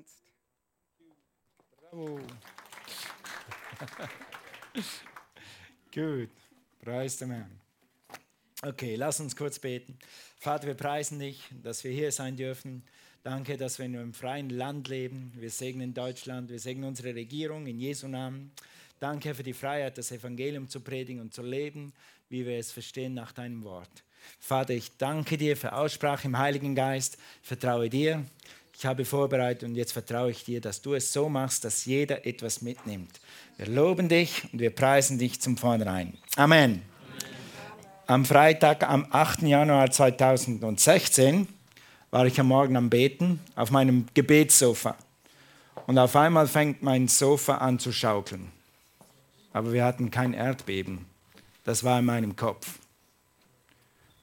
tanzt. Bravo. Gut, preis dem Herrn. Okay, lass uns kurz beten. Vater, wir preisen dich, dass wir hier sein dürfen. Danke, dass wir in einem freien Land leben. Wir segnen Deutschland, wir segnen unsere Regierung in Jesu Namen. Danke für die Freiheit, das Evangelium zu predigen und zu leben, wie wir es verstehen nach deinem Wort. Vater, ich danke dir für Aussprache im Heiligen Geist. Vertraue dir. Ich habe vorbereitet und jetzt vertraue ich dir, dass du es so machst, dass jeder etwas mitnimmt. Wir loben dich und wir preisen dich zum Vornherein. Amen. Am Freitag, am 8. Januar 2016, war ich am Morgen am Beten auf meinem Gebetssofa. Und auf einmal fängt mein Sofa an zu schaukeln. Aber wir hatten kein Erdbeben. Das war in meinem Kopf.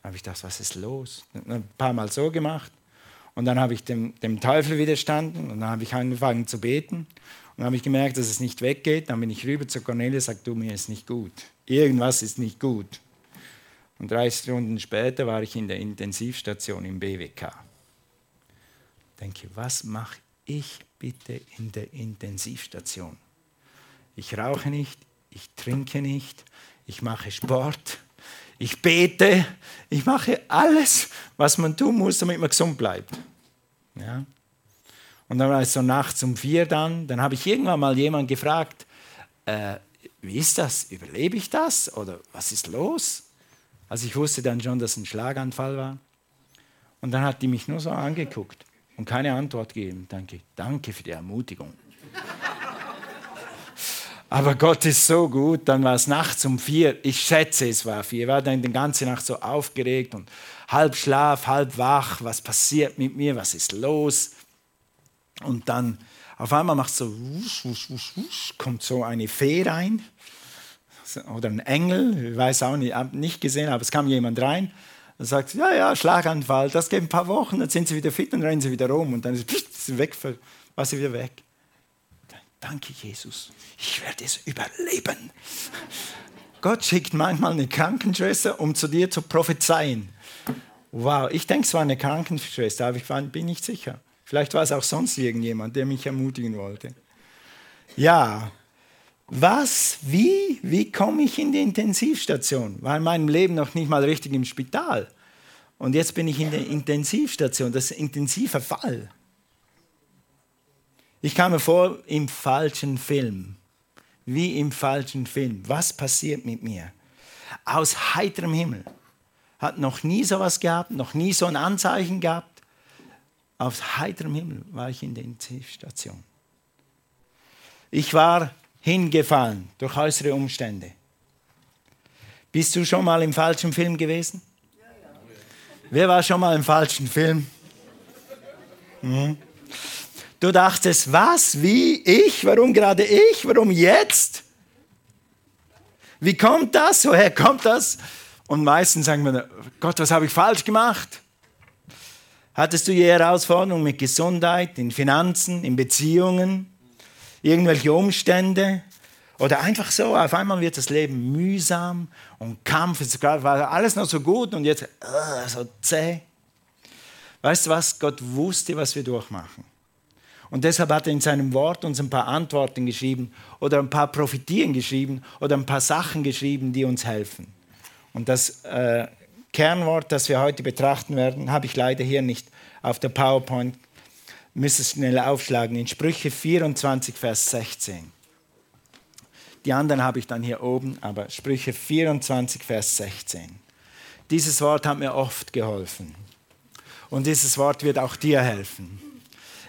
Da habe ich gedacht, was ist los? Ein paar Mal so gemacht. Und dann habe ich dem, dem Teufel widerstanden und dann habe ich angefangen zu beten. Und dann habe ich gemerkt, dass es nicht weggeht. Dann bin ich rüber zu Cornelia und sagte, du, mir ist nicht gut. Irgendwas ist nicht gut. Und drei Stunden später war ich in der Intensivstation im BWK. Denke, was mache ich bitte in der Intensivstation? Ich rauche nicht, ich trinke nicht, ich mache Sport, ich bete, ich mache alles, was man tun muss, damit man gesund bleibt. Ja? Und dann war es so nachts um vier dann, dann habe ich irgendwann mal jemanden gefragt, äh, wie ist das, überlebe ich das oder was ist los? Also ich wusste dann schon, dass ein Schlaganfall war. Und dann hat die mich nur so angeguckt und keine Antwort gegeben. Danke, danke für die Ermutigung. Aber Gott ist so gut, dann war es nachts um vier. Ich schätze, es war vier. Ich war dann die ganze Nacht so aufgeregt und halb Schlaf, halb wach. Was passiert mit mir? Was ist los? Und dann auf einmal macht so, wusch, wusch, wusch, wusch, kommt so eine Fee rein oder ein Engel, ich weiß auch nicht, nicht gesehen, aber es kam jemand rein und sagt, ja, ja, Schlaganfall, das geht ein paar Wochen, dann sind sie wieder fit und rennen sie wieder rum und dann ist sie weg, war sie wieder weg. Danke, Jesus. Ich werde es überleben. Gott schickt manchmal eine Krankenschwester, um zu dir zu prophezeien. Wow, ich denke, es war eine Krankenschwester, aber ich bin nicht sicher. Vielleicht war es auch sonst irgendjemand, der mich ermutigen wollte. Ja, was, wie, wie komme ich in die Intensivstation? War in meinem Leben noch nicht mal richtig im Spital. Und jetzt bin ich in der Intensivstation. Das ist ein intensiver Fall. Ich kam mir vor im falschen Film. Wie im falschen Film. Was passiert mit mir? Aus heiterem Himmel. Hat noch nie sowas gehabt, noch nie so ein Anzeichen gehabt. Aus heiterem Himmel war ich in der Intensivstation. Ich war hingefallen durch äußere Umstände. Bist du schon mal im falschen Film gewesen? Wer war schon mal im falschen Film? Mhm. Du dachtest, was, wie, ich, warum gerade ich, warum jetzt? Wie kommt das? Woher kommt das? Und meistens sagen wir, Gott, was habe ich falsch gemacht? Hattest du je Herausforderungen mit Gesundheit, in Finanzen, in Beziehungen, irgendwelche Umstände? Oder einfach so, auf einmal wird das Leben mühsam und Kampf, es war alles noch so gut und jetzt uh, so zäh. Weißt du was? Gott wusste, was wir durchmachen. Und deshalb hat er in seinem Wort uns ein paar Antworten geschrieben oder ein paar Profitieren geschrieben oder ein paar Sachen geschrieben, die uns helfen. Und das äh, Kernwort, das wir heute betrachten werden, habe ich leider hier nicht auf der PowerPoint. Müsste es schnell aufschlagen in Sprüche 24, Vers 16. Die anderen habe ich dann hier oben, aber Sprüche 24, Vers 16. Dieses Wort hat mir oft geholfen. Und dieses Wort wird auch dir helfen.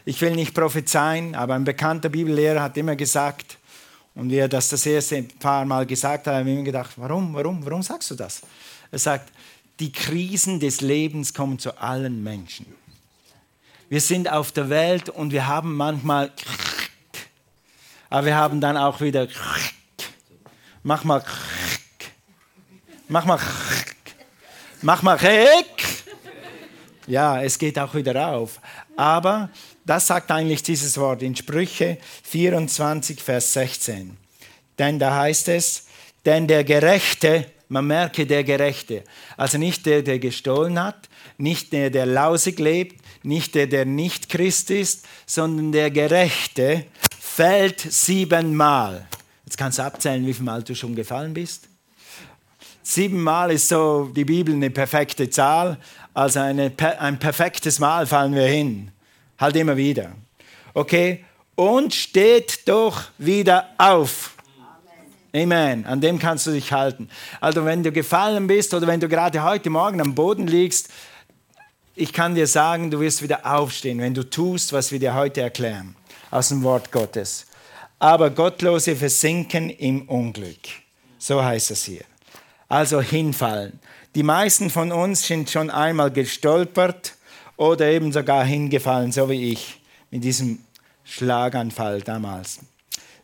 Ich will nicht prophezeien, aber ein bekannter Bibellehrer hat immer gesagt, und wie er das das erste paar Mal gesagt hat, habe ich mir gedacht, warum, warum, warum sagst du das? Er sagt, die Krisen des Lebens kommen zu allen Menschen. Wir sind auf der Welt und wir haben manchmal, aber wir haben dann auch wieder, mach mal, mach mal, mach mal, ja, es geht auch wieder auf. Aber das sagt eigentlich dieses Wort in Sprüche 24, Vers 16. Denn da heißt es, denn der Gerechte, man merke der Gerechte, also nicht der, der gestohlen hat, nicht der, der lausig lebt, nicht der, der nicht Christ ist, sondern der Gerechte, fällt siebenmal. Jetzt kannst du abzählen, wie viel Mal du schon gefallen bist. Siebenmal ist so die Bibel eine perfekte Zahl. Also eine, ein perfektes Mal fallen wir hin. Halt immer wieder. Okay? Und steht doch wieder auf. Amen. An dem kannst du dich halten. Also wenn du gefallen bist oder wenn du gerade heute Morgen am Boden liegst, ich kann dir sagen, du wirst wieder aufstehen, wenn du tust, was wir dir heute erklären aus dem Wort Gottes. Aber Gottlose versinken im Unglück. So heißt es hier. Also hinfallen. Die meisten von uns sind schon einmal gestolpert oder eben sogar hingefallen, so wie ich, mit diesem Schlaganfall damals.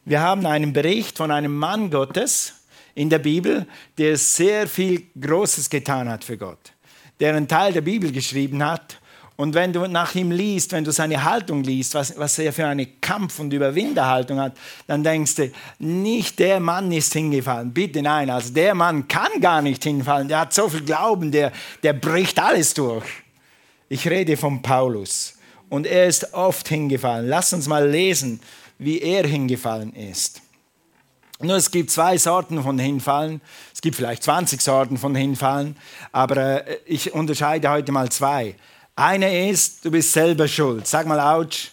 Wir haben einen Bericht von einem Mann Gottes in der Bibel, der sehr viel Großes getan hat für Gott, der einen Teil der Bibel geschrieben hat. Und wenn du nach ihm liest, wenn du seine Haltung liest, was, was er für eine Kampf- und Überwinderhaltung hat, dann denkst du, nicht der Mann ist hingefallen. Bitte nein, also der Mann kann gar nicht hinfallen. Der hat so viel Glauben, der, der bricht alles durch. Ich rede von Paulus. Und er ist oft hingefallen. Lass uns mal lesen, wie er hingefallen ist. Nur es gibt zwei Sorten von Hinfallen. Es gibt vielleicht 20 Sorten von Hinfallen, aber äh, ich unterscheide heute mal zwei. Eine ist, du bist selber schuld. Sag mal, ouch.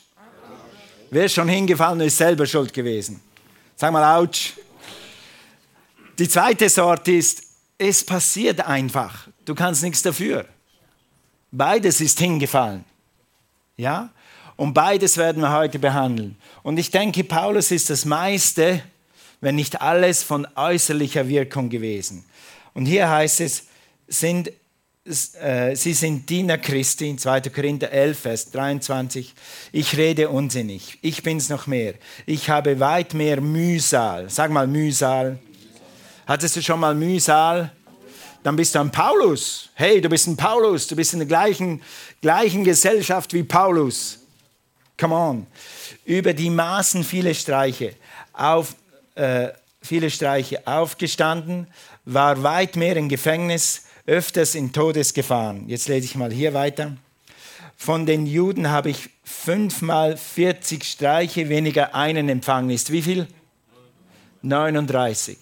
Wer ist schon hingefallen ist selber schuld gewesen? Sag mal, ouch. Die zweite Sorte ist, es passiert einfach. Du kannst nichts dafür. Beides ist hingefallen. Ja? Und beides werden wir heute behandeln. Und ich denke, Paulus ist das meiste, wenn nicht alles von äußerlicher Wirkung gewesen. Und hier heißt es, sind, äh, sie sind Diener Christi, 2. Korinther 11, Vers 23. Ich rede unsinnig, ich bin's noch mehr. Ich habe weit mehr Mühsal. Sag mal Mühsal. Hattest du schon mal Mühsal? Dann bist du ein Paulus. Hey, du bist ein Paulus, du bist in der gleichen, gleichen Gesellschaft wie Paulus. Come on. Über die Maßen viele Streiche, auf, äh, viele Streiche aufgestanden, war weit mehr im Gefängnis, öfters in Todesgefahren. Jetzt lese ich mal hier weiter. Von den Juden habe ich fünfmal 40 Streiche weniger einen empfangen. Ist wie viel? 39.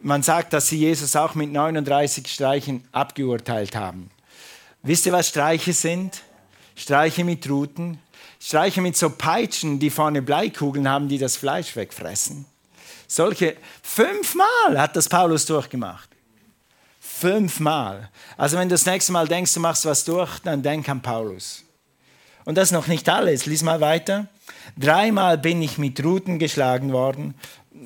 Man sagt, dass sie Jesus auch mit 39 Streichen abgeurteilt haben. Wisst ihr, was Streiche sind? Streiche mit Ruten, Streiche mit so Peitschen, die vorne Bleikugeln haben, die das Fleisch wegfressen. Solche fünfmal hat das Paulus durchgemacht. Fünfmal. Also wenn du das nächste Mal denkst, du machst was durch, dann denk an Paulus. Und das ist noch nicht alles. Lies mal weiter. Dreimal bin ich mit Ruten geschlagen worden,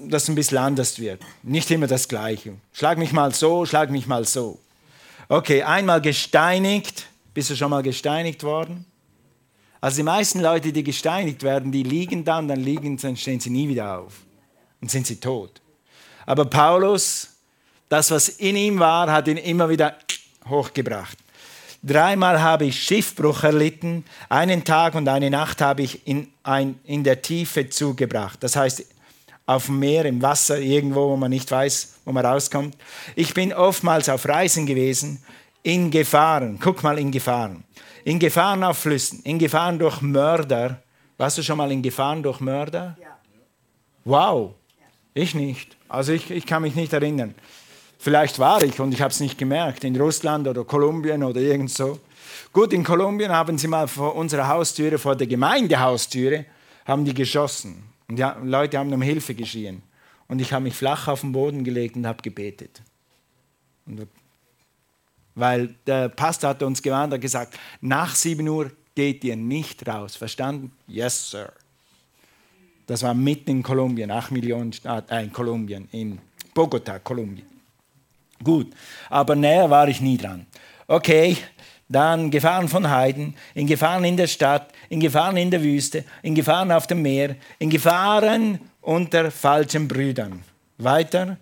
dass ein bisschen anders wird. Nicht immer das Gleiche. Schlag mich mal so, schlag mich mal so. Okay, einmal gesteinigt. Bist du schon mal gesteinigt worden? Also die meisten Leute, die gesteinigt werden, die liegen dann, dann liegen, dann stehen sie nie wieder auf und sind sie tot. Aber Paulus, das, was in ihm war, hat ihn immer wieder hochgebracht. Dreimal habe ich Schiffbruch erlitten, einen Tag und eine Nacht habe ich in, ein, in der Tiefe zugebracht. Das heißt, auf dem Meer, im Wasser, irgendwo, wo man nicht weiß, wo man rauskommt. Ich bin oftmals auf Reisen gewesen, in Gefahren. Guck mal, in Gefahren in Gefahren auf Flüssen, in Gefahren durch Mörder. Warst du schon mal in Gefahren durch Mörder? Ja. Wow, ich nicht. Also ich, ich kann mich nicht erinnern. Vielleicht war ich und ich habe es nicht gemerkt, in Russland oder Kolumbien oder irgend so. Gut, in Kolumbien haben sie mal vor unserer Haustüre, vor der Gemeindehaustüre, haben die geschossen. Und die Leute haben um Hilfe geschrien. Und ich habe mich flach auf den Boden gelegt und habe gebetet. Und weil der Pastor hat uns gewarnt und gesagt, nach 7 Uhr geht ihr nicht raus. Verstanden? Yes, Sir. Das war mitten in Kolumbien, 8 Millionen Staat, äh, in Kolumbien, in Bogota, Kolumbien. Gut, aber näher war ich nie dran. Okay, dann Gefahren von Heiden, in Gefahren in der Stadt, in Gefahren in der Wüste, in Gefahren auf dem Meer, in Gefahren unter falschen Brüdern. Weiter,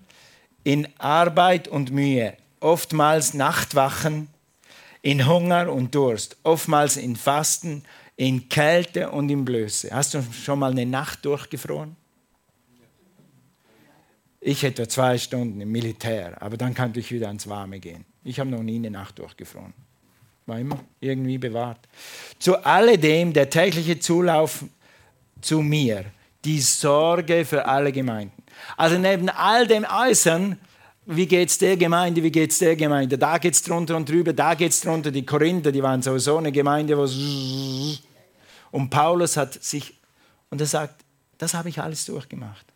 in Arbeit und Mühe, oftmals Nachtwachen, in Hunger und Durst, oftmals in Fasten, in Kälte und in Blöße. Hast du schon mal eine Nacht durchgefroren? Ich etwa zwei Stunden im Militär, aber dann kann ich wieder ans Warme gehen. Ich habe noch nie eine Nacht durchgefroren. War immer irgendwie bewahrt. Zu alledem der tägliche Zulauf zu mir, die Sorge für alle Gemeinden. Also neben all dem Äußern, wie geht es der Gemeinde, wie geht es der Gemeinde, da geht es drunter und drüber, da geht es drunter. Die Korinther, die waren sowieso eine Gemeinde, wo und Paulus hat sich, und er sagt, das habe ich alles durchgemacht.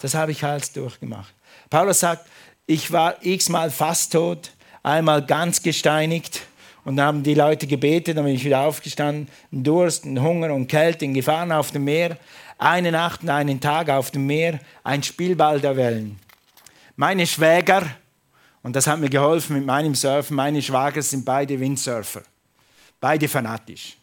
Das habe ich alles durchgemacht. Paulus sagt, ich war x-mal fast tot, einmal ganz gesteinigt. Und dann haben die Leute gebetet, dann bin ich wieder aufgestanden. Durst, Hunger und Kälte, in Gefahren auf dem Meer. Eine Nacht und einen Tag auf dem Meer, ein Spielball der Wellen. Meine Schwäger, und das hat mir geholfen mit meinem Surfen, meine Schwager sind beide Windsurfer. Beide fanatisch.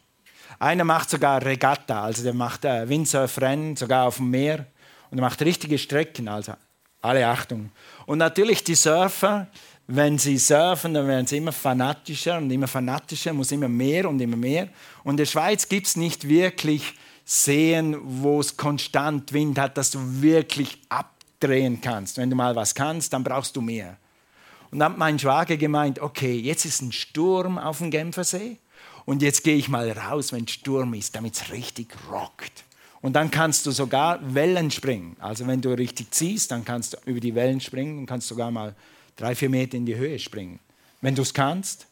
Einer macht sogar Regatta, also der macht äh, Windsurfrennen, sogar auf dem Meer. Und er macht richtige Strecken, also alle Achtung. Und natürlich die Surfer, wenn sie surfen, dann werden sie immer fanatischer und immer fanatischer, muss immer mehr und immer mehr. Und in der Schweiz gibt es nicht wirklich Seen, wo es konstant Wind hat, dass du wirklich abdrehen kannst. Wenn du mal was kannst, dann brauchst du mehr. Und dann hat mein Schwager gemeint, okay, jetzt ist ein Sturm auf dem Genfersee und jetzt gehe ich mal raus, wenn Sturm ist, damit es richtig rockt. Und dann kannst du sogar Wellen springen. Also wenn du richtig ziehst, dann kannst du über die Wellen springen und kannst sogar mal drei, vier Meter in die Höhe springen. Wenn du es kannst.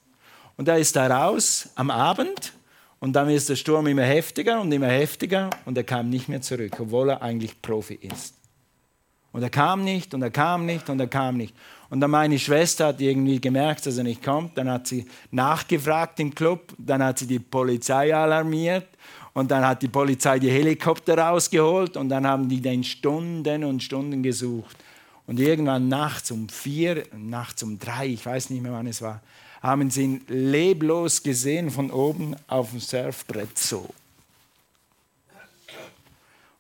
Und da ist er raus am Abend und dann ist der Sturm immer heftiger und immer heftiger und er kam nicht mehr zurück, obwohl er eigentlich Profi ist. Und er kam nicht und er kam nicht und er kam nicht. Und dann meine Schwester hat irgendwie gemerkt, dass er nicht kommt. Dann hat sie nachgefragt im Club. Dann hat sie die Polizei alarmiert. Und dann hat die Polizei die Helikopter rausgeholt. Und dann haben die den Stunden und Stunden gesucht. Und irgendwann nachts um vier, nachts um drei, ich weiß nicht mehr wann es war, haben sie ihn leblos gesehen von oben auf dem Surfbrett so.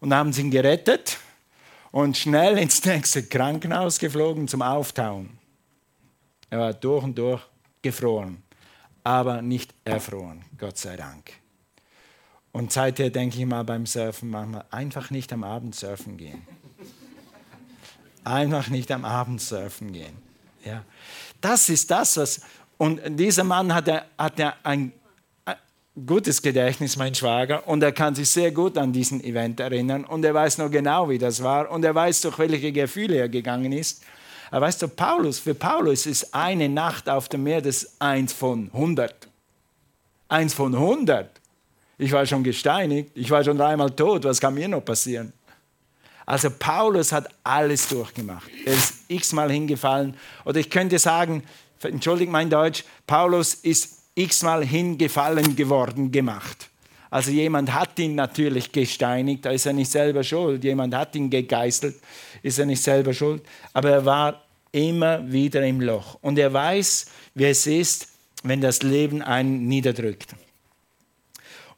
Und haben sie ihn gerettet und schnell ins nächste Krankenhaus geflogen zum Auftauen. Er war durch und durch gefroren, aber nicht erfroren, Gott sei Dank. Und seither denke ich mal beim Surfen manchmal einfach nicht am Abend surfen gehen. Einfach nicht am Abend surfen gehen. Ja. Das ist das, was. Und dieser Mann hatte, hatte ein gutes Gedächtnis, mein Schwager, und er kann sich sehr gut an diesen Event erinnern und er weiß noch genau, wie das war und er weiß, durch welche Gefühle er gegangen ist. Aber weißt du, Paulus, für Paulus ist eine Nacht auf dem Meer das eins von 100. Eins von 100. Ich war schon gesteinigt, ich war schon dreimal tot, was kann mir noch passieren? Also Paulus hat alles durchgemacht. Er ist x-mal hingefallen. Oder ich könnte sagen, entschuldigt mein Deutsch, Paulus ist x-mal hingefallen geworden gemacht. Also jemand hat ihn natürlich gesteinigt, da ist er nicht selber schuld. Jemand hat ihn gegeißelt, ist er nicht selber schuld. Aber er war immer wieder im Loch. Und er weiß, wie es ist, wenn das Leben einen niederdrückt.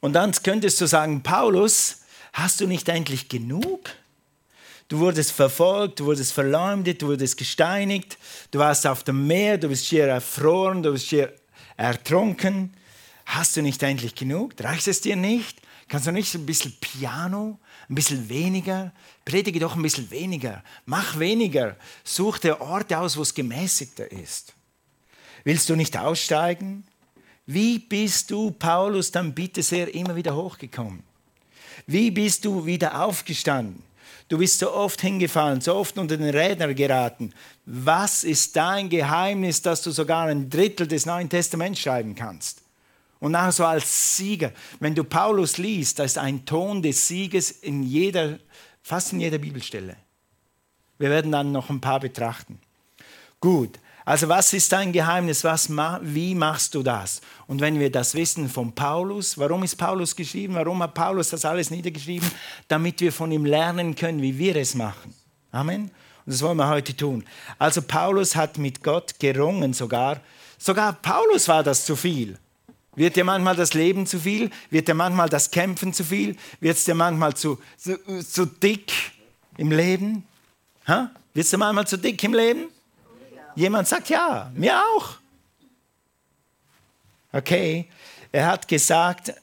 Und dann könntest du sagen, Paulus, hast du nicht endlich genug? Du wurdest verfolgt, du wurdest verleumdet, du wurdest gesteinigt, du warst auf dem Meer, du bist hier erfroren, du bist hier ertrunken. Hast du nicht endlich genug? Reicht es dir nicht? Kannst du nicht ein bisschen Piano, ein bisschen weniger? Predige doch ein bisschen weniger. Mach weniger. Such dir Orte aus, wo es gemäßigter ist. Willst du nicht aussteigen? Wie bist du, Paulus, dann bitte sehr immer wieder hochgekommen? Wie bist du wieder aufgestanden? Du bist so oft hingefallen, so oft unter den Rädern geraten. Was ist dein Geheimnis, dass du sogar ein Drittel des Neuen Testaments schreiben kannst? Und nachher so als Sieger. Wenn du Paulus liest, da ist ein Ton des Sieges in jeder, fast in jeder Bibelstelle. Wir werden dann noch ein paar betrachten. Gut, also was ist dein Geheimnis? Was, wie machst du das? Und wenn wir das wissen von Paulus, warum ist Paulus geschrieben? Warum hat Paulus das alles niedergeschrieben? Damit wir von ihm lernen können, wie wir es machen. Amen. Und das wollen wir heute tun. Also Paulus hat mit Gott gerungen sogar. Sogar Paulus war das zu viel. Wird dir manchmal das Leben zu viel? Wird dir manchmal das Kämpfen zu viel? Wird es dir manchmal zu, zu, zu dick im Leben? Wird es dir manchmal zu dick im Leben? Jemand sagt ja, mir auch. Okay, er hat gesagt,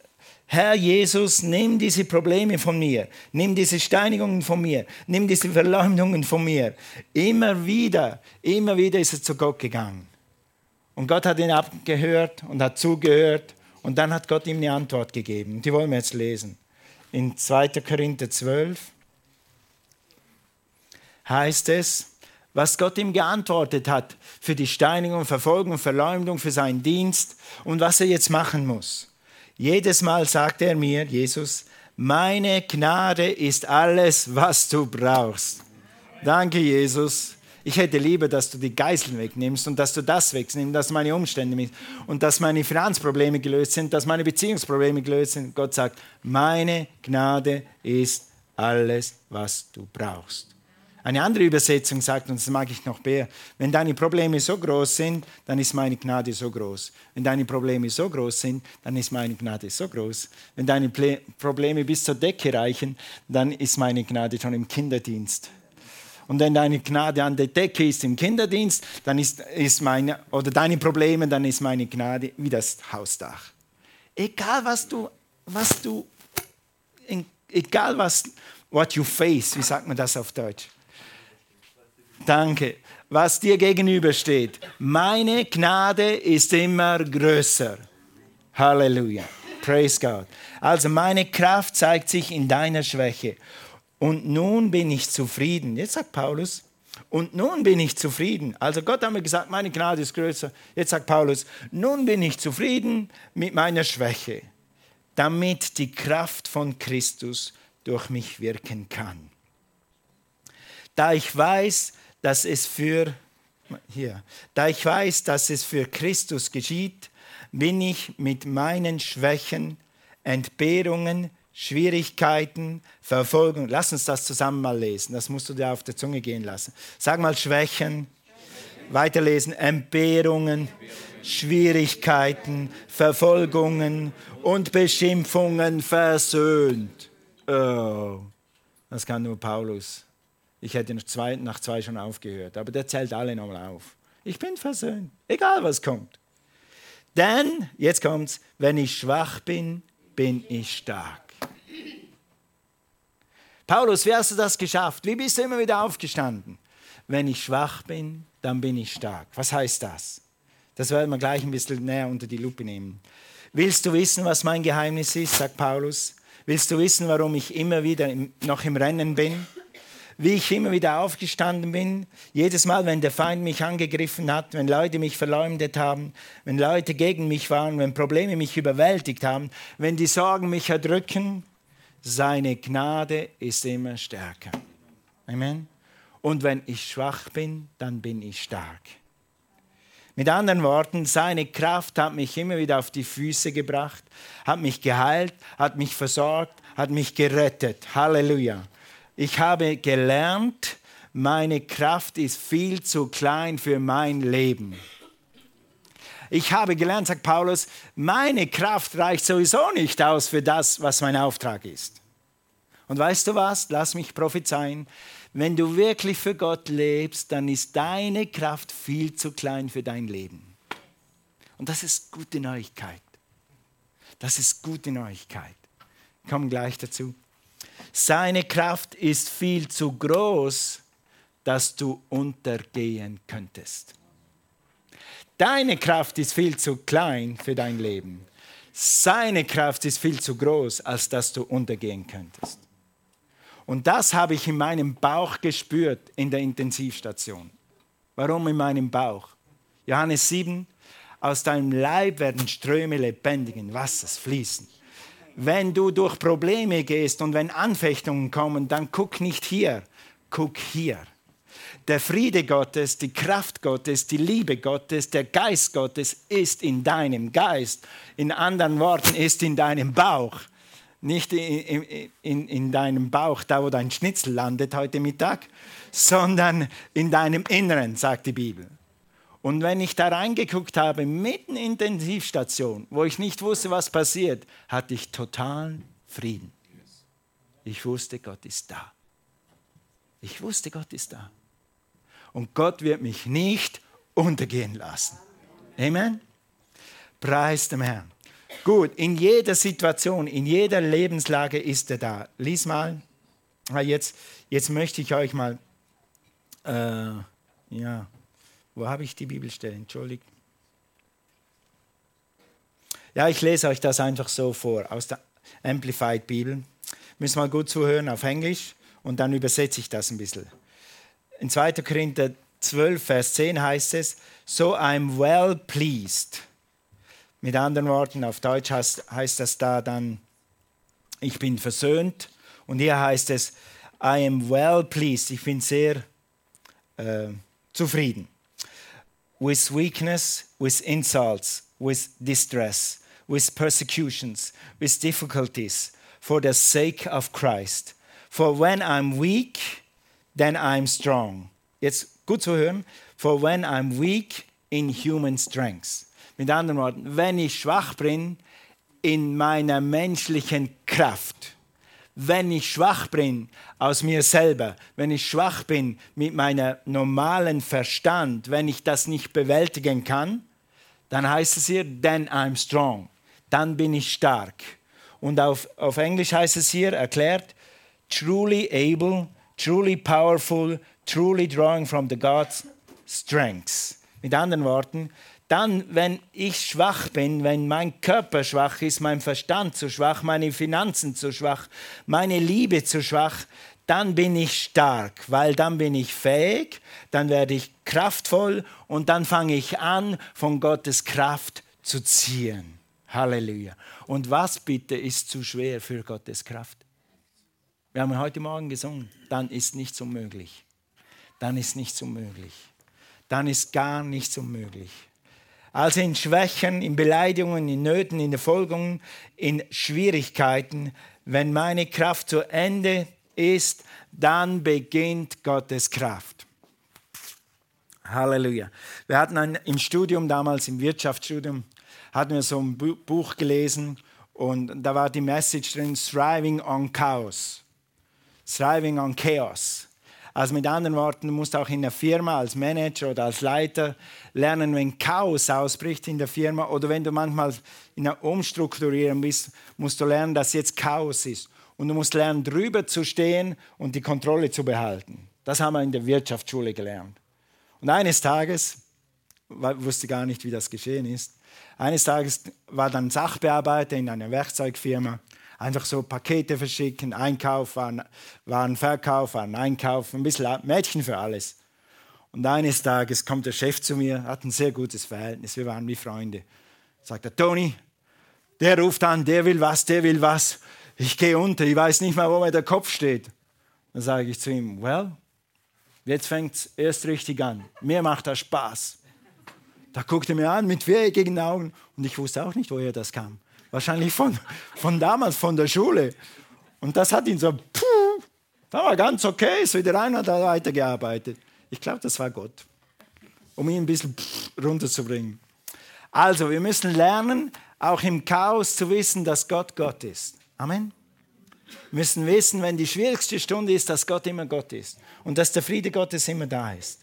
Herr Jesus, nimm diese Probleme von mir, nimm diese Steinigungen von mir, nimm diese Verleumdungen von mir. Immer wieder, immer wieder ist er zu Gott gegangen. Und Gott hat ihn abgehört und hat zugehört und dann hat Gott ihm eine Antwort gegeben. Die wollen wir jetzt lesen. In 2. Korinther 12 heißt es, was Gott ihm geantwortet hat für die Steinigung, Verfolgung, Verleumdung, für seinen Dienst und was er jetzt machen muss. Jedes Mal sagt er mir, Jesus, meine Gnade ist alles, was du brauchst. Danke, Jesus. Ich hätte lieber, dass du die Geiseln wegnimmst und dass du das wegnimmst, dass meine Umstände und dass meine Finanzprobleme gelöst sind, dass meine Beziehungsprobleme gelöst sind. Gott sagt, meine Gnade ist alles, was du brauchst. Eine andere Übersetzung sagt, und das mag ich noch mehr, wenn deine Probleme so groß sind, dann ist meine Gnade so groß. Wenn deine Probleme so groß sind, dann ist meine Gnade so groß. Wenn deine Probleme bis zur Decke reichen, dann ist meine Gnade schon im Kinderdienst. Und wenn deine Gnade an der Decke ist im Kinderdienst, dann ist, ist meine, oder deine Probleme, dann ist meine Gnade wie das Hausdach. Egal was du, was du, egal was, what you face, wie sagt man das auf Deutsch? Danke. Was dir gegenübersteht. Meine Gnade ist immer größer. Halleluja. Praise God. Also meine Kraft zeigt sich in deiner Schwäche. Und nun bin ich zufrieden. Jetzt sagt Paulus, und nun bin ich zufrieden. Also Gott hat mir gesagt, meine Gnade ist größer. Jetzt sagt Paulus, nun bin ich zufrieden mit meiner Schwäche, damit die Kraft von Christus durch mich wirken kann. Da ich weiß, dass es für hier, da ich weiß, dass es für Christus geschieht, bin ich mit meinen Schwächen, Entbehrungen, Schwierigkeiten, Verfolgung. Lass uns das zusammen mal lesen. Das musst du dir auf der Zunge gehen lassen. Sag mal Schwächen. Weiterlesen. Entbehrungen, Schwierigkeiten, Verfolgungen und Beschimpfungen versöhnt. Oh, das kann nur Paulus. Ich hätte nach zwei, schon aufgehört, aber der zählt alle nochmal auf. Ich bin versöhnt, egal was kommt. Denn, jetzt kommt's, wenn ich schwach bin, bin ich stark. Paulus, wie hast du das geschafft? Wie bist du immer wieder aufgestanden? Wenn ich schwach bin, dann bin ich stark. Was heißt das? Das werden wir gleich ein bisschen näher unter die Lupe nehmen. Willst du wissen, was mein Geheimnis ist, sagt Paulus? Willst du wissen, warum ich immer wieder noch im Rennen bin? Wie ich immer wieder aufgestanden bin. Jedes Mal, wenn der Feind mich angegriffen hat, wenn Leute mich verleumdet haben, wenn Leute gegen mich waren, wenn Probleme mich überwältigt haben, wenn die Sorgen mich erdrücken, seine Gnade ist immer stärker. Amen. Und wenn ich schwach bin, dann bin ich stark. Mit anderen Worten, seine Kraft hat mich immer wieder auf die Füße gebracht, hat mich geheilt, hat mich versorgt, hat mich gerettet. Halleluja. Ich habe gelernt, meine Kraft ist viel zu klein für mein Leben. Ich habe gelernt, sagt Paulus, meine Kraft reicht sowieso nicht aus für das, was mein Auftrag ist. Und weißt du was? Lass mich prophezeien. Wenn du wirklich für Gott lebst, dann ist deine Kraft viel zu klein für dein Leben. Und das ist gute Neuigkeit. Das ist gute Neuigkeit. Ich komme gleich dazu. Seine Kraft ist viel zu groß, dass du untergehen könntest. Deine Kraft ist viel zu klein für dein Leben. Seine Kraft ist viel zu groß, als dass du untergehen könntest. Und das habe ich in meinem Bauch gespürt in der Intensivstation. Warum in meinem Bauch? Johannes 7, aus deinem Leib werden Ströme lebendigen Wassers fließen wenn du durch Probleme gehst und wenn Anfechtungen kommen, dann guck nicht hier, guck hier. Der Friede Gottes, die Kraft Gottes, die Liebe Gottes, der Geist Gottes ist in deinem Geist. In anderen Worten, ist in deinem Bauch. Nicht in, in, in deinem Bauch, da wo dein Schnitzel landet heute Mittag, sondern in deinem Inneren, sagt die Bibel. Und wenn ich da reingeguckt habe, mitten in der Intensivstation, wo ich nicht wusste, was passiert, hatte ich totalen Frieden. Ich wusste, Gott ist da. Ich wusste, Gott ist da. Und Gott wird mich nicht untergehen lassen. Amen. Preis dem Herrn. Gut, in jeder Situation, in jeder Lebenslage ist er da. Lies mal. Ah, jetzt, jetzt möchte ich euch mal, äh, ja, wo habe ich die Bibelstelle? Entschuldigt. Ja, ich lese euch das einfach so vor aus der Amplified Bibel. Müssen mal gut zuhören auf Englisch und dann übersetze ich das ein bisschen. In 2. Korinther 12, Vers 10 heißt es, So I'm well pleased. Mit anderen Worten, auf Deutsch heißt, heißt das da dann, ich bin versöhnt. Und hier heißt es, I am well pleased. Ich bin sehr äh, zufrieden. With weakness, with insults, with distress, with persecutions, with difficulties, for the sake of Christ. For when I'm weak, then I'm strong. Jetzt gut zu hören. For when I'm weak in human strength. Mit anderen Worten, wenn ich schwach bin in meiner menschlichen Kraft, wenn ich schwach bin aus mir selber, wenn ich schwach bin mit meinem normalen Verstand, wenn ich das nicht bewältigen kann, dann heißt es hier, then I'm strong. Dann bin ich stark. Und auf, auf Englisch heißt es hier erklärt, truly able, truly powerful, truly drawing from the God's strengths. Mit anderen Worten, dann, wenn ich schwach bin, wenn mein Körper schwach ist, mein Verstand zu schwach, meine Finanzen zu schwach, meine Liebe zu schwach, dann bin ich stark, weil dann bin ich fähig, dann werde ich kraftvoll und dann fange ich an, von Gottes Kraft zu ziehen. Halleluja. Und was bitte ist zu schwer für Gottes Kraft? Wir haben heute Morgen gesungen, dann ist nichts unmöglich. Dann ist nichts unmöglich. Dann ist gar nichts unmöglich. Also in Schwächen, in Beleidigungen, in Nöten, in Erfolgungen, in Schwierigkeiten, wenn meine Kraft zu Ende ist, dann beginnt Gottes Kraft. Halleluja. Wir hatten ein, im Studium damals, im Wirtschaftsstudium, hatten wir so ein Buch gelesen und da war die Message drin, Thriving on Chaos. Thriving on Chaos. Also mit anderen Worten, du musst auch in der Firma als Manager oder als Leiter lernen, wenn Chaos ausbricht in der Firma oder wenn du manchmal in einer Umstrukturierung bist, musst du lernen, dass jetzt Chaos ist. Und du musst lernen, drüber zu stehen und die Kontrolle zu behalten. Das haben wir in der Wirtschaftsschule gelernt. Und eines Tages, ich wusste gar nicht, wie das geschehen ist, eines Tages war dann Sachbearbeiter in einer Werkzeugfirma einfach so Pakete verschicken, Einkauf, Waren, Warenverkauf, Einkauf, ein bisschen Mädchen für alles. Und eines Tages kommt der Chef zu mir, hat ein sehr gutes Verhältnis, wir waren wie Freunde. Sagt er, Toni, der ruft an, der will was, der will was. Ich gehe unter, ich weiß nicht mal, wo mir der Kopf steht. Dann sage ich zu ihm, well, jetzt fängt es erst richtig an. Mir macht das Spaß. Da guckte er mir an mit viereckigen Augen und ich wusste auch nicht, woher das kam. Wahrscheinlich von, von damals, von der Schule. Und das hat ihn so, puh, das war ganz okay, ist wieder rein und hat weitergearbeitet. Ich glaube, das war Gott, um ihn ein bisschen runterzubringen. Also, wir müssen lernen, auch im Chaos zu wissen, dass Gott Gott ist. Amen. Wir müssen wissen, wenn die schwierigste Stunde ist, dass Gott immer Gott ist und dass der Friede Gottes immer da ist.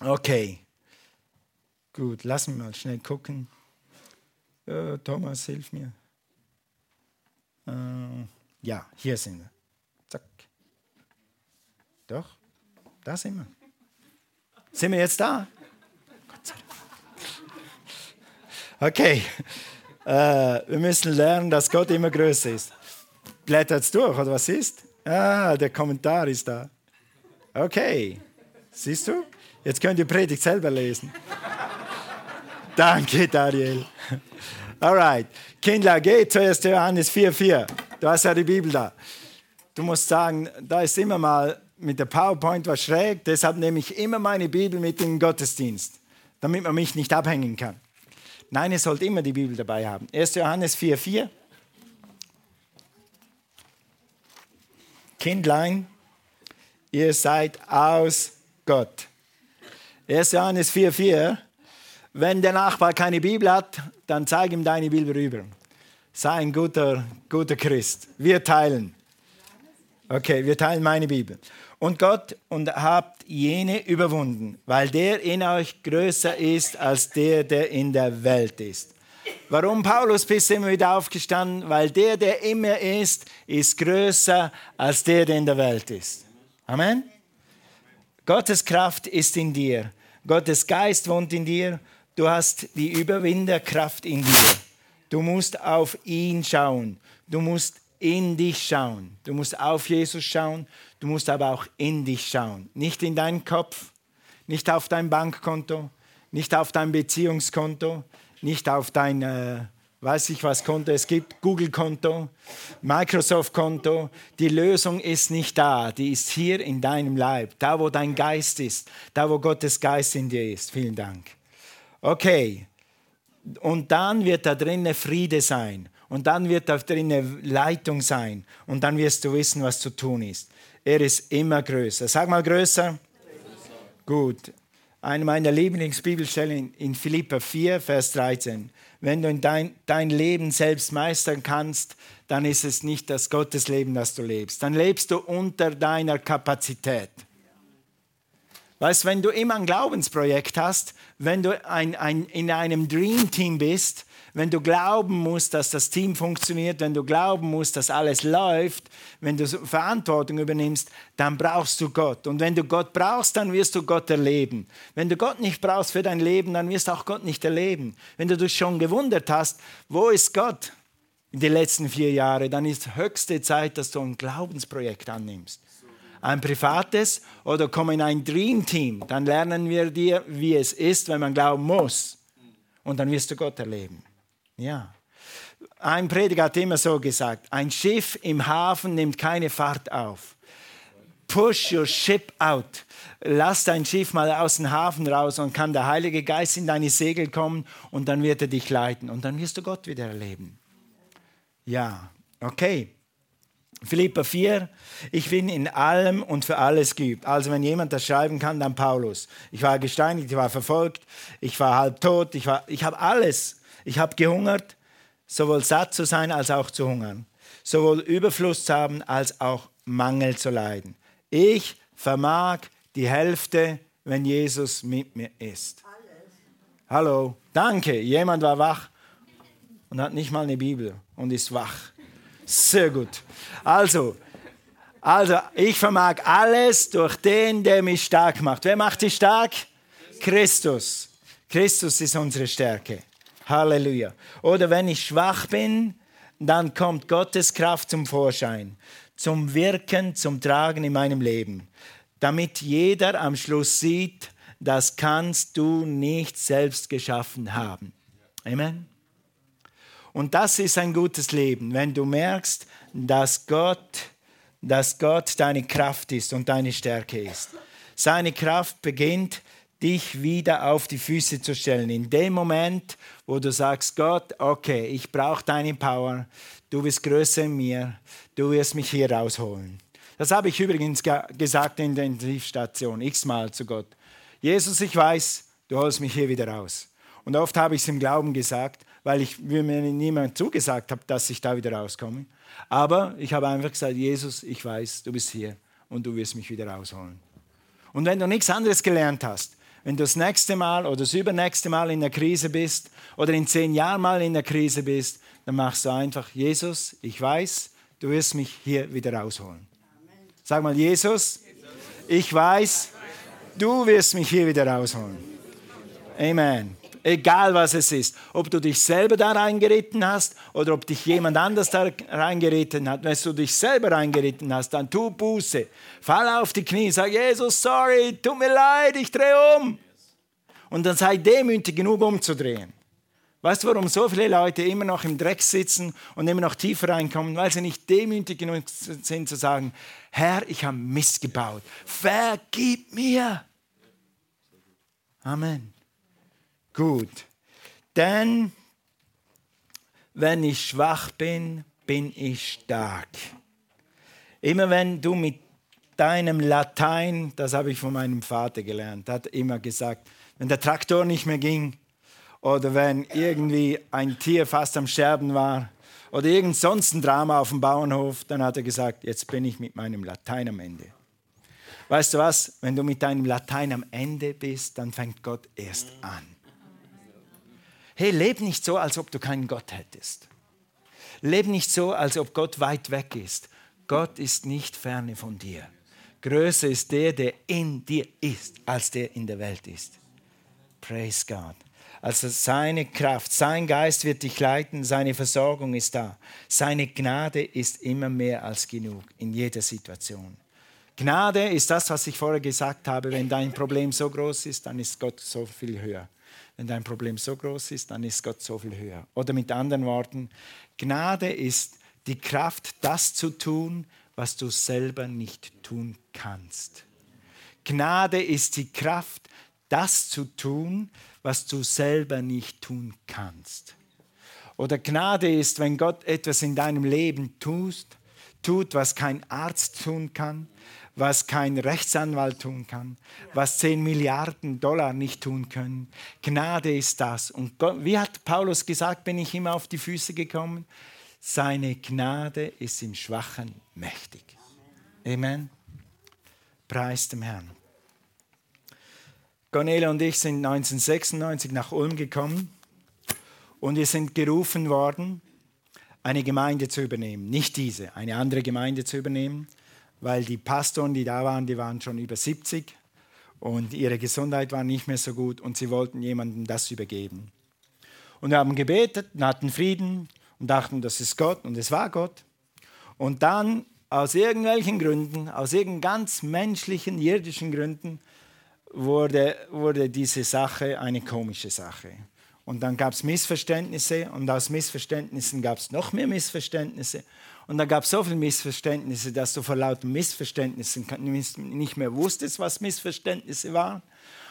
Okay. Gut, lassen wir mal schnell gucken. Äh, Thomas, hilf mir. Äh, ja, hier sind wir. Zack. Doch, da sind wir. Sind wir jetzt da? Gott sei Dank. Okay, äh, wir müssen lernen, dass Gott immer größer ist. Blättert es durch, oder was ist? Ah, der Kommentar ist da. Okay, siehst du? Jetzt könnt ihr Predigt selber lesen. Danke, Daniel. Alright. Kindler, geh zu 1. Johannes 4,4. Du hast ja die Bibel da. Du musst sagen, da ist immer mal mit der PowerPoint was schräg, deshalb nehme ich immer meine Bibel mit in den Gottesdienst, damit man mich nicht abhängen kann. Nein, ihr sollt immer die Bibel dabei haben. 1. Johannes 4,4. Kindlein, ihr seid aus Gott. 1. Johannes 4,4. Wenn der Nachbar keine Bibel hat, dann zeig ihm deine Bibel rüber. Sei ein guter, guter Christ. Wir teilen. Okay, wir teilen meine Bibel. Und Gott und habt jene überwunden, weil der in euch größer ist als der, der in der Welt ist. Warum Paulus bist immer wieder aufgestanden? Weil der, der immer ist, ist größer als der, der in der Welt ist. Amen. Gottes Kraft ist in dir. Gottes Geist wohnt in dir Du hast die Überwinderkraft in dir. Du musst auf ihn schauen. Du musst in dich schauen. Du musst auf Jesus schauen. Du musst aber auch in dich schauen. Nicht in deinen Kopf, nicht auf dein Bankkonto, nicht auf dein Beziehungskonto, nicht auf dein, äh, weiß ich was Konto es gibt, Google-Konto, Microsoft-Konto. Die Lösung ist nicht da, die ist hier in deinem Leib, da wo dein Geist ist, da wo Gottes Geist in dir ist. Vielen Dank. Okay, und dann wird da drinnen Friede sein. Und dann wird da drinnen Leitung sein. Und dann wirst du wissen, was zu tun ist. Er ist immer größer. Sag mal größer. Gut. Eine meiner Lieblingsbibelstellen in Philippa 4, Vers 13. Wenn du dein, dein Leben selbst meistern kannst, dann ist es nicht das Gottesleben, das du lebst. Dann lebst du unter deiner Kapazität. Weißt, wenn du immer ein Glaubensprojekt hast, wenn du ein, ein, in einem Dream Team bist, wenn du glauben musst, dass das Team funktioniert, wenn du glauben musst, dass alles läuft, wenn du Verantwortung übernimmst, dann brauchst du Gott. Und wenn du Gott brauchst, dann wirst du Gott erleben. Wenn du Gott nicht brauchst für dein Leben, dann wirst du auch Gott nicht erleben. Wenn du dich schon gewundert hast, wo ist Gott in den letzten vier Jahren, dann ist höchste Zeit, dass du ein Glaubensprojekt annimmst ein privates oder komm in ein Dream Team, dann lernen wir dir, wie es ist, wenn man glauben muss. Und dann wirst du Gott erleben. Ja. Ein Prediger hat immer so gesagt, ein Schiff im Hafen nimmt keine Fahrt auf. Push your ship out. Lass dein Schiff mal aus dem Hafen raus und kann der Heilige Geist in deine Segel kommen und dann wird er dich leiten und dann wirst du Gott wieder erleben. Ja, okay. Philippa 4, ich bin in allem und für alles geübt. Also wenn jemand das schreiben kann, dann Paulus. Ich war gesteinigt, ich war verfolgt, ich war halb tot, ich, ich habe alles ich habe gehungert, sowohl satt zu sein als auch zu hungern, sowohl Überfluss zu haben als auch Mangel zu leiden. Ich vermag die Hälfte, wenn Jesus mit mir ist. Hallo, danke, jemand war wach und hat nicht mal eine Bibel und ist wach. Sehr gut. Also, also ich vermag alles durch den, der mich stark macht. Wer macht dich stark? Christus. Christus ist unsere Stärke. Halleluja. Oder wenn ich schwach bin, dann kommt Gottes Kraft zum Vorschein, zum Wirken, zum Tragen in meinem Leben, damit jeder am Schluss sieht, das kannst du nicht selbst geschaffen haben. Amen. Und das ist ein gutes Leben, wenn du merkst, dass Gott, dass Gott deine Kraft ist und deine Stärke ist. Seine Kraft beginnt dich wieder auf die Füße zu stellen. In dem Moment, wo du sagst, Gott, okay, ich brauche deine Power, du bist größer in mir, du wirst mich hier rausholen. Das habe ich übrigens gesagt in der Intensivstation, x-mal zu Gott. Jesus, ich weiß, du holst mich hier wieder raus. Und oft habe ich es im Glauben gesagt, weil ich mir niemand zugesagt habe, dass ich da wieder rauskomme. Aber ich habe einfach gesagt, Jesus, ich weiß, du bist hier und du wirst mich wieder rausholen. Und wenn du nichts anderes gelernt hast, wenn du das nächste Mal oder das übernächste Mal in der Krise bist oder in zehn Jahren mal in der Krise bist, dann machst du einfach, Jesus, ich weiß, du wirst mich hier wieder rausholen. Sag mal, Jesus, ich weiß, du wirst mich hier wieder rausholen. Amen. Egal was es ist. Ob du dich selber da reingeritten hast oder ob dich jemand anders da reingeritten hat. Wenn du dich selber reingeritten hast, dann tu Buße. Fall auf die Knie, sag Jesus, sorry, tut mir leid, ich drehe um. Und dann sei demütig genug umzudrehen. Weißt du, warum so viele Leute immer noch im Dreck sitzen und immer noch tiefer reinkommen? Weil sie nicht demütig genug sind zu sagen, Herr, ich habe Mist gebaut. Vergib mir. Amen. Gut. Denn wenn ich schwach bin, bin ich stark. Immer wenn du mit deinem Latein, das habe ich von meinem Vater gelernt, hat immer gesagt, wenn der Traktor nicht mehr ging oder wenn irgendwie ein Tier fast am Sterben war oder irgend sonst ein Drama auf dem Bauernhof, dann hat er gesagt, jetzt bin ich mit meinem Latein am Ende. Weißt du was, wenn du mit deinem Latein am Ende bist, dann fängt Gott erst an. Hey, leb nicht so, als ob du keinen Gott hättest. Leb nicht so, als ob Gott weit weg ist. Gott ist nicht ferne von dir. Größer ist der, der in dir ist, als der in der Welt ist. Praise God. Also seine Kraft, sein Geist wird dich leiten, seine Versorgung ist da. Seine Gnade ist immer mehr als genug in jeder Situation. Gnade ist das, was ich vorher gesagt habe. Wenn dein Problem so groß ist, dann ist Gott so viel höher. Wenn dein Problem so groß ist, dann ist Gott so viel höher. Oder mit anderen Worten, Gnade ist die Kraft, das zu tun, was du selber nicht tun kannst. Gnade ist die Kraft, das zu tun, was du selber nicht tun kannst. Oder Gnade ist, wenn Gott etwas in deinem Leben tust, tut, was kein Arzt tun kann, was kein Rechtsanwalt tun kann, was 10 Milliarden Dollar nicht tun können. Gnade ist das. Und Gott, wie hat Paulus gesagt, bin ich immer auf die Füße gekommen? Seine Gnade ist im Schwachen mächtig. Amen. Preis dem Herrn. Cornelia und ich sind 1996 nach Ulm gekommen und wir sind gerufen worden, eine Gemeinde zu übernehmen. Nicht diese, eine andere Gemeinde zu übernehmen, weil die Pastoren, die da waren, die waren schon über 70 und ihre Gesundheit war nicht mehr so gut und sie wollten jemandem das übergeben. Und wir haben gebetet und hatten Frieden und dachten, das ist Gott und es war Gott. Und dann aus irgendwelchen Gründen, aus irgendeinen ganz menschlichen, irdischen Gründen, wurde, wurde diese Sache eine komische Sache. Und dann gab es Missverständnisse und aus Missverständnissen gab es noch mehr Missverständnisse. Und dann gab es so viele Missverständnisse, dass du vor lauter Missverständnissen nicht mehr wusstest, was Missverständnisse waren.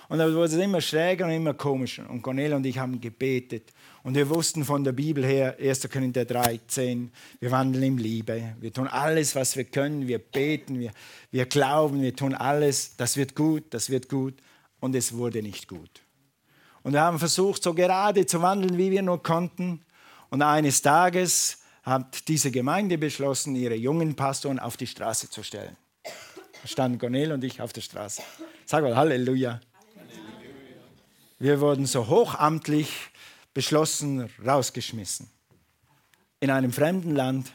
Und dann wurde es immer schräger und immer komischer. Und Cornelia und ich haben gebetet. Und wir wussten von der Bibel her, 1. Korinther 13, wir wandeln in Liebe. Wir tun alles, was wir können. Wir beten, wir, wir glauben, wir tun alles. Das wird gut, das wird gut. Und es wurde nicht gut. Und wir haben versucht, so gerade zu wandeln, wie wir nur konnten. Und eines Tages hat diese Gemeinde beschlossen, ihre jungen Pastoren auf die Straße zu stellen. Da standen Cornel und ich auf der Straße. Sag mal Halleluja. Wir wurden so hochamtlich beschlossen, rausgeschmissen. In einem fremden Land.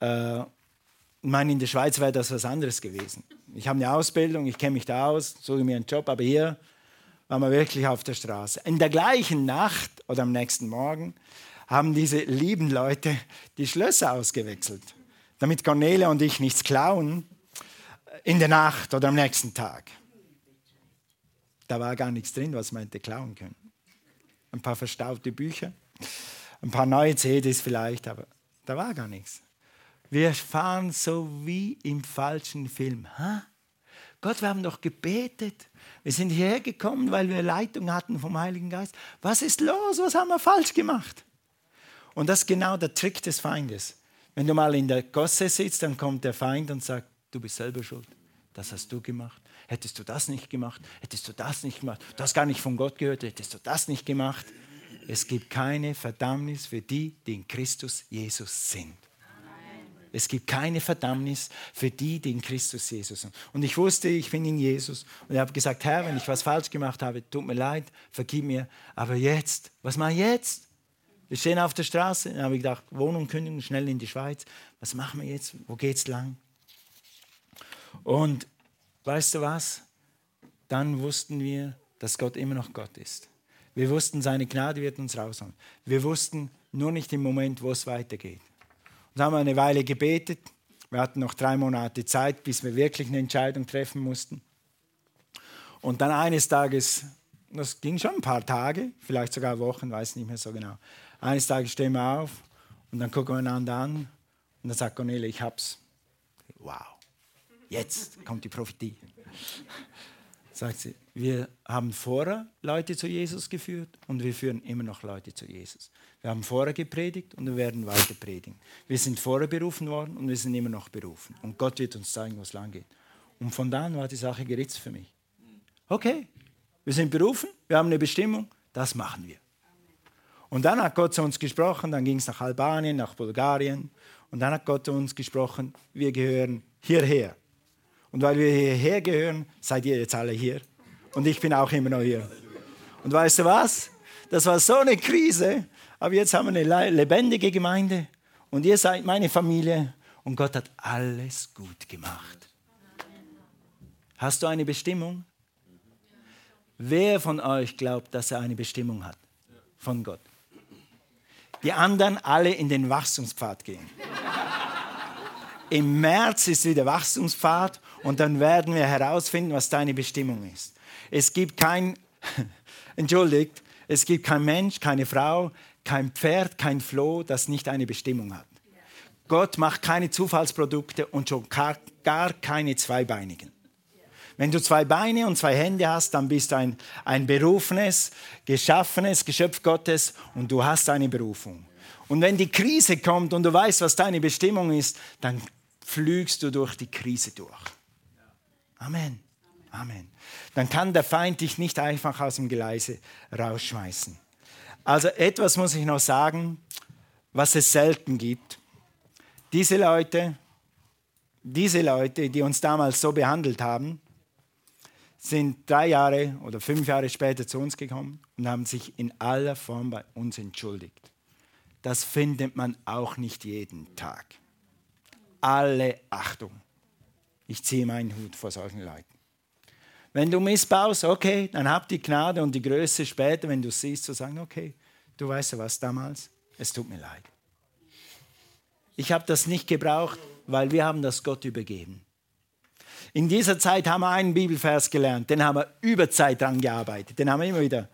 Äh, ich meine, in der Schweiz wäre das was anderes gewesen. Ich habe eine Ausbildung, ich kenne mich da aus, suche mir einen Job, aber hier waren wir wirklich auf der Straße. In der gleichen Nacht oder am nächsten Morgen haben diese lieben Leute die Schlösser ausgewechselt, damit Cornelia und ich nichts klauen in der Nacht oder am nächsten Tag. Da war gar nichts drin, was man hätte klauen können. Ein paar verstaubte Bücher, ein paar neue CDs vielleicht, aber da war gar nichts. Wir fahren so wie im falschen Film. Ha? Gott, wir haben doch gebetet. Wir sind hierher gekommen, weil wir Leitung hatten vom Heiligen Geist. Was ist los? Was haben wir falsch gemacht? Und das ist genau der Trick des Feindes. Wenn du mal in der Gosse sitzt, dann kommt der Feind und sagt, du bist selber schuld. Das hast du gemacht. Hättest du das nicht gemacht, hättest du das nicht gemacht, du hast gar nicht von Gott gehört, hättest du das nicht gemacht. Es gibt keine Verdammnis für die, die in Christus Jesus sind. Es gibt keine Verdammnis für die, die in Christus Jesus sind. Und ich wusste, ich bin in Jesus. Und ich habe gesagt, Herr, wenn ich was falsch gemacht habe, tut mir leid, vergib mir. Aber jetzt, was ich jetzt? Wir stehen auf der Straße. Dann habe ich gedacht, Wohnung kündigen, schnell in die Schweiz. Was machen wir jetzt? Wo geht's lang? Und weißt du was? Dann wussten wir, dass Gott immer noch Gott ist. Wir wussten, seine Gnade wird uns rausholen. Wir wussten nur nicht im Moment, wo es weitergeht. Und haben eine Weile gebetet. Wir hatten noch drei Monate Zeit, bis wir wirklich eine Entscheidung treffen mussten. Und dann eines Tages, das ging schon ein paar Tage, vielleicht sogar Wochen, weiß nicht mehr so genau. Eines Tages stehen wir auf und dann gucken wir einander an und dann sagt Cornelia, ich hab's. Wow. Jetzt kommt die Prophetie. Sagt sie, wir haben vorher Leute zu Jesus geführt und wir führen immer noch Leute zu Jesus. Wir haben vorher gepredigt und wir werden weiter predigen. Wir sind vorher berufen worden und wir sind immer noch berufen. Und Gott wird uns zeigen, wo es lang geht. Und von da an war die Sache geritzt für mich. Okay, wir sind berufen, wir haben eine Bestimmung, das machen wir. Und dann hat Gott zu uns gesprochen, dann ging es nach Albanien, nach Bulgarien. Und dann hat Gott zu uns gesprochen, wir gehören hierher. Und weil wir hierher gehören, seid ihr jetzt alle hier. Und ich bin auch immer noch hier. Und weißt du was? Das war so eine Krise. Aber jetzt haben wir eine lebendige Gemeinde. Und ihr seid meine Familie. Und Gott hat alles gut gemacht. Hast du eine Bestimmung? Wer von euch glaubt, dass er eine Bestimmung hat von Gott? Die anderen alle in den Wachstumspfad gehen. Im März ist wieder Wachstumspfad und dann werden wir herausfinden, was deine Bestimmung ist. Es gibt kein, entschuldigt, es gibt kein Mensch, keine Frau, kein Pferd, kein Floh, das nicht eine Bestimmung hat. Gott macht keine Zufallsprodukte und schon gar, gar keine Zweibeinigen. Wenn du zwei Beine und zwei Hände hast, dann bist du ein, ein berufenes, geschaffenes Geschöpf Gottes und du hast eine Berufung. Und wenn die Krise kommt und du weißt, was deine Bestimmung ist, dann flügst du durch die Krise durch. Amen. Amen. Dann kann der Feind dich nicht einfach aus dem Geleise rausschmeißen. Also etwas muss ich noch sagen, was es selten gibt. Diese Leute, diese Leute, die uns damals so behandelt haben, sind drei Jahre oder fünf Jahre später zu uns gekommen und haben sich in aller Form bei uns entschuldigt. Das findet man auch nicht jeden Tag. Alle Achtung. Ich ziehe meinen Hut vor solchen Leuten. Wenn du missbaust, okay, dann hab die Gnade und die Größe später, wenn du siehst, zu sagen, okay, du weißt ja was damals, es tut mir leid. Ich habe das nicht gebraucht, weil wir haben das Gott übergeben. In dieser Zeit haben wir einen Bibelvers gelernt, den haben wir über Zeit dran gearbeitet, den haben wir immer wieder.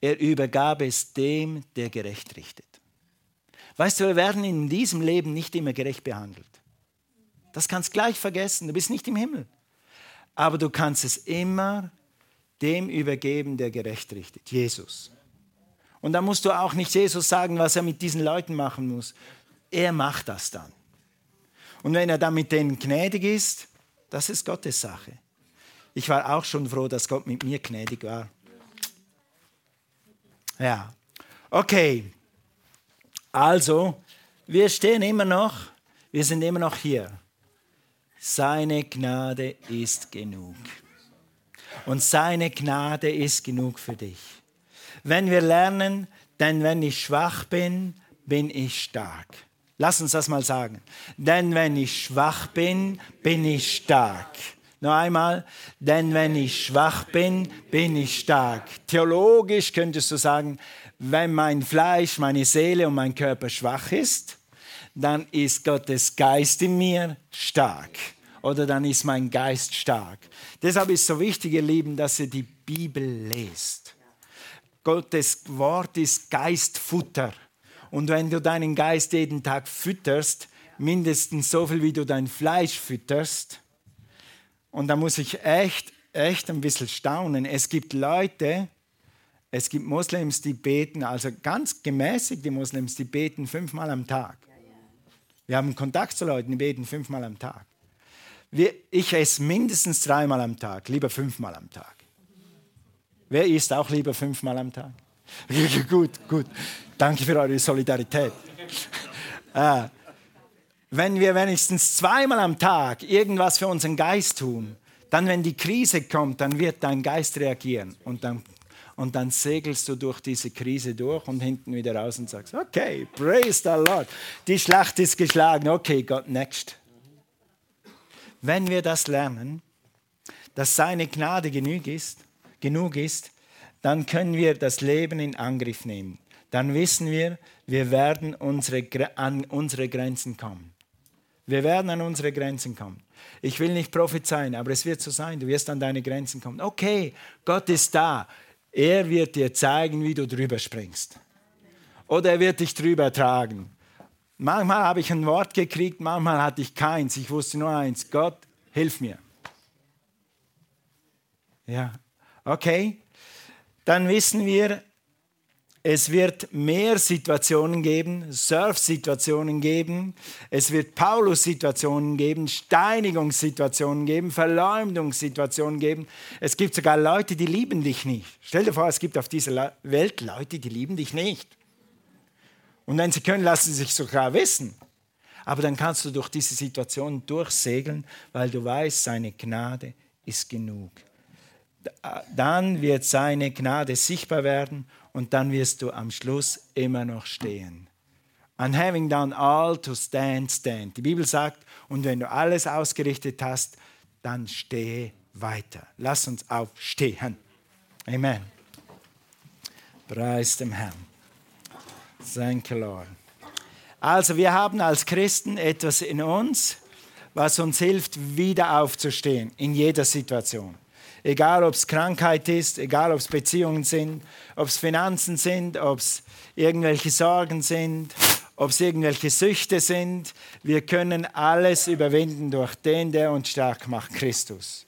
Er übergab es dem, der gerecht richtet. Weißt du, wir werden in diesem Leben nicht immer gerecht behandelt. Das kannst du gleich vergessen, du bist nicht im Himmel. Aber du kannst es immer dem übergeben, der gerecht richtet, Jesus. Und da musst du auch nicht Jesus sagen, was er mit diesen Leuten machen muss. Er macht das dann. Und wenn er dann mit denen gnädig ist, das ist Gottes Sache. Ich war auch schon froh, dass Gott mit mir gnädig war. Ja, okay. Also, wir stehen immer noch, wir sind immer noch hier. Seine Gnade ist genug. Und seine Gnade ist genug für dich. Wenn wir lernen, denn wenn ich schwach bin, bin ich stark. Lass uns das mal sagen. Denn wenn ich schwach bin, bin ich stark. Noch einmal, denn wenn ich schwach bin, bin ich stark. Theologisch könntest du sagen, wenn mein Fleisch, meine Seele und mein Körper schwach ist, dann ist Gottes Geist in mir stark. Oder dann ist mein Geist stark. Deshalb ist es so wichtig, ihr Lieben, dass ihr die Bibel lest. Gottes Wort ist Geistfutter. Und wenn du deinen Geist jeden Tag fütterst, mindestens so viel, wie du dein Fleisch fütterst, und da muss ich echt, echt ein bisschen staunen. Es gibt Leute, es gibt Moslems, die beten, also ganz gemäßigte Moslems, die beten fünfmal am Tag. Wir haben Kontakt zu Leuten, die beten fünfmal am Tag. Ich esse mindestens dreimal am Tag, lieber fünfmal am Tag. Wer isst auch lieber fünfmal am Tag? gut, gut. Danke für eure Solidarität. äh, wenn wir wenigstens zweimal am Tag irgendwas für unseren Geist tun, dann, wenn die Krise kommt, dann wird dein Geist reagieren und dann und dann segelst du durch diese Krise durch und hinten wieder raus und sagst, okay, praise the Lord, die Schlacht ist geschlagen, okay, God next. Wenn wir das lernen, dass seine Gnade genug ist, genug ist, dann können wir das Leben in Angriff nehmen. Dann wissen wir, wir werden unsere, an unsere Grenzen kommen. Wir werden an unsere Grenzen kommen. Ich will nicht prophezeien, aber es wird so sein, du wirst an deine Grenzen kommen. Okay, Gott ist da. Er wird dir zeigen, wie du drüber springst. Oder er wird dich drüber tragen. Manchmal habe ich ein Wort gekriegt, manchmal hatte ich keins. Ich wusste nur eins, Gott, hilf mir. Ja, okay. Dann wissen wir, es wird mehr Situationen geben, Surf-Situationen geben, es wird Paulus-Situationen geben, Steinigungssituationen geben, Verleumdungssituationen geben. Es gibt sogar Leute, die lieben dich nicht. Stell dir vor, es gibt auf dieser Welt Leute, die lieben dich nicht. Und wenn sie können, lassen sie sich sogar wissen. Aber dann kannst du durch diese Situation durchsegeln, weil du weißt, seine Gnade ist genug. Dann wird seine Gnade sichtbar werden und dann wirst du am Schluss immer noch stehen. And having done all to stand, stand. Die Bibel sagt, und wenn du alles ausgerichtet hast, dann stehe weiter. Lass uns aufstehen. Amen. Preis dem Herrn. You, Lord. Also wir haben als Christen etwas in uns, was uns hilft, wieder aufzustehen in jeder Situation. Egal, ob es Krankheit ist, egal, ob es Beziehungen sind, ob es Finanzen sind, ob es irgendwelche Sorgen sind, ob es irgendwelche Süchte sind. Wir können alles überwinden durch den, der uns stark macht, Christus.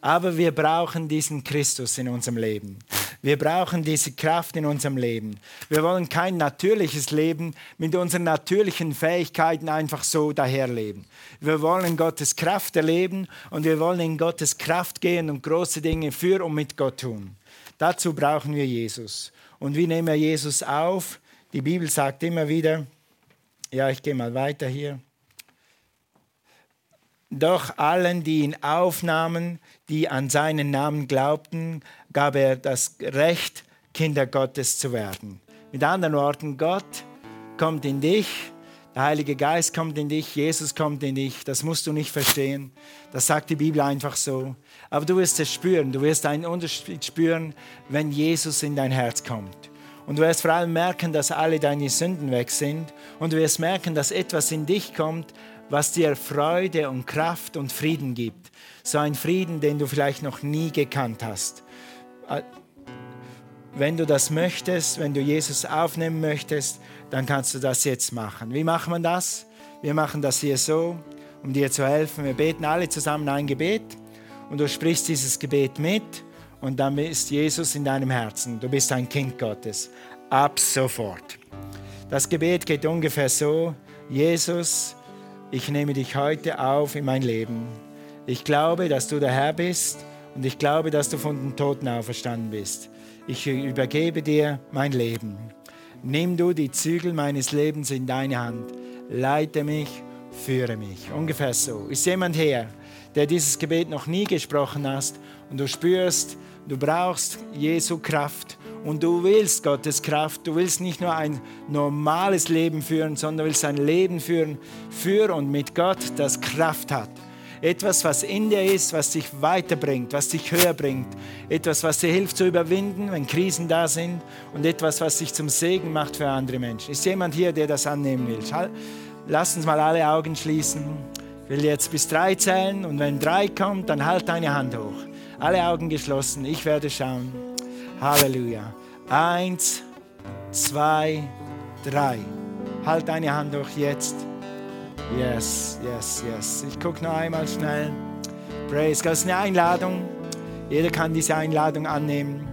Aber wir brauchen diesen Christus in unserem Leben. Wir brauchen diese Kraft in unserem Leben. Wir wollen kein natürliches Leben mit unseren natürlichen Fähigkeiten einfach so daherleben. Wir wollen Gottes Kraft erleben und wir wollen in Gottes Kraft gehen und große Dinge für und mit Gott tun. Dazu brauchen wir Jesus. Und wie nehmen wir Jesus auf? Die Bibel sagt immer wieder, ja, ich gehe mal weiter hier. Doch allen, die ihn aufnahmen, die an seinen Namen glaubten, gab er das Recht, Kinder Gottes zu werden. Mit anderen Worten, Gott kommt in dich, der Heilige Geist kommt in dich, Jesus kommt in dich. Das musst du nicht verstehen. Das sagt die Bibel einfach so. Aber du wirst es spüren. Du wirst einen Unterschied spüren, wenn Jesus in dein Herz kommt. Und du wirst vor allem merken, dass alle deine Sünden weg sind. Und du wirst merken, dass etwas in dich kommt, was dir Freude und Kraft und Frieden gibt. So ein Frieden, den du vielleicht noch nie gekannt hast. Äh, wenn du das möchtest, wenn du Jesus aufnehmen möchtest, dann kannst du das jetzt machen. Wie macht man das? Wir machen das hier so, um dir zu helfen. Wir beten alle zusammen ein Gebet und du sprichst dieses Gebet mit und dann ist Jesus in deinem Herzen. Du bist ein Kind Gottes. Ab sofort. Das Gebet geht ungefähr so, Jesus, ich nehme dich heute auf in mein Leben. Ich glaube, dass du der Herr bist und ich glaube, dass du von den Toten auferstanden bist. Ich übergebe dir mein Leben. Nimm du die Zügel meines Lebens in deine Hand. Leite mich, führe mich. Ungefähr so. Ist jemand her, der dieses Gebet noch nie gesprochen hast und du spürst, du brauchst Jesu Kraft und du willst Gottes Kraft. Du willst nicht nur ein normales Leben führen, sondern willst ein Leben führen für und mit Gott, das Kraft hat. Etwas, was in dir ist, was dich weiterbringt, was dich höher bringt. Etwas, was dir hilft zu überwinden, wenn Krisen da sind. Und etwas, was dich zum Segen macht für andere Menschen. Ist jemand hier, der das annehmen will? Lass uns mal alle Augen schließen. Ich will jetzt bis drei zählen und wenn drei kommt, dann halt deine Hand hoch. Alle Augen geschlossen. Ich werde schauen. Halleluja. Eins, zwei, drei. Halt deine Hand hoch jetzt. Yes, yes, yes. Ich gucke noch einmal schnell. Praise God. Das ist eine Einladung. Jeder kann diese Einladung annehmen.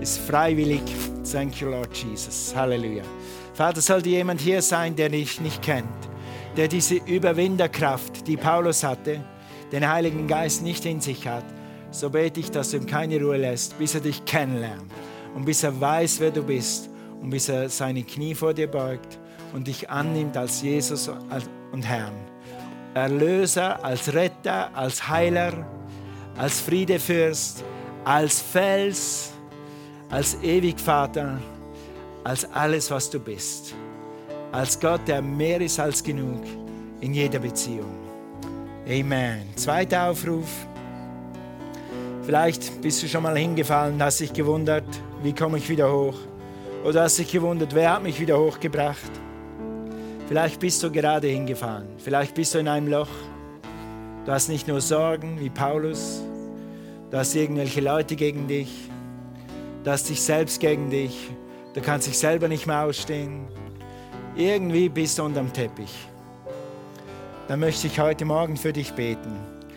Ist freiwillig. Thank you, Lord Jesus. Halleluja. Vater, sollte jemand hier sein, der dich nicht kennt, der diese Überwinderkraft, die Paulus hatte, den Heiligen Geist nicht in sich hat, so bete ich, dass du ihm keine Ruhe lässt, bis er dich kennenlernt und bis er weiß, wer du bist und bis er seine Knie vor dir beugt und dich annimmt als Jesus und Herrn. Erlöser, als Retter, als Heiler, als Friedefürst, als Fels, als Ewigvater, als alles, was du bist. Als Gott, der mehr ist als genug in jeder Beziehung. Amen. Zweiter Aufruf. Vielleicht bist du schon mal hingefallen, hast dich gewundert, wie komme ich wieder hoch? Oder hast dich gewundert, wer hat mich wieder hochgebracht? Vielleicht bist du gerade hingefallen, vielleicht bist du in einem Loch. Du hast nicht nur Sorgen wie Paulus, du hast irgendwelche Leute gegen dich, du hast dich selbst gegen dich, du kannst dich selber nicht mehr ausstehen. Irgendwie bist du unterm Teppich. Dann möchte ich heute Morgen für dich beten.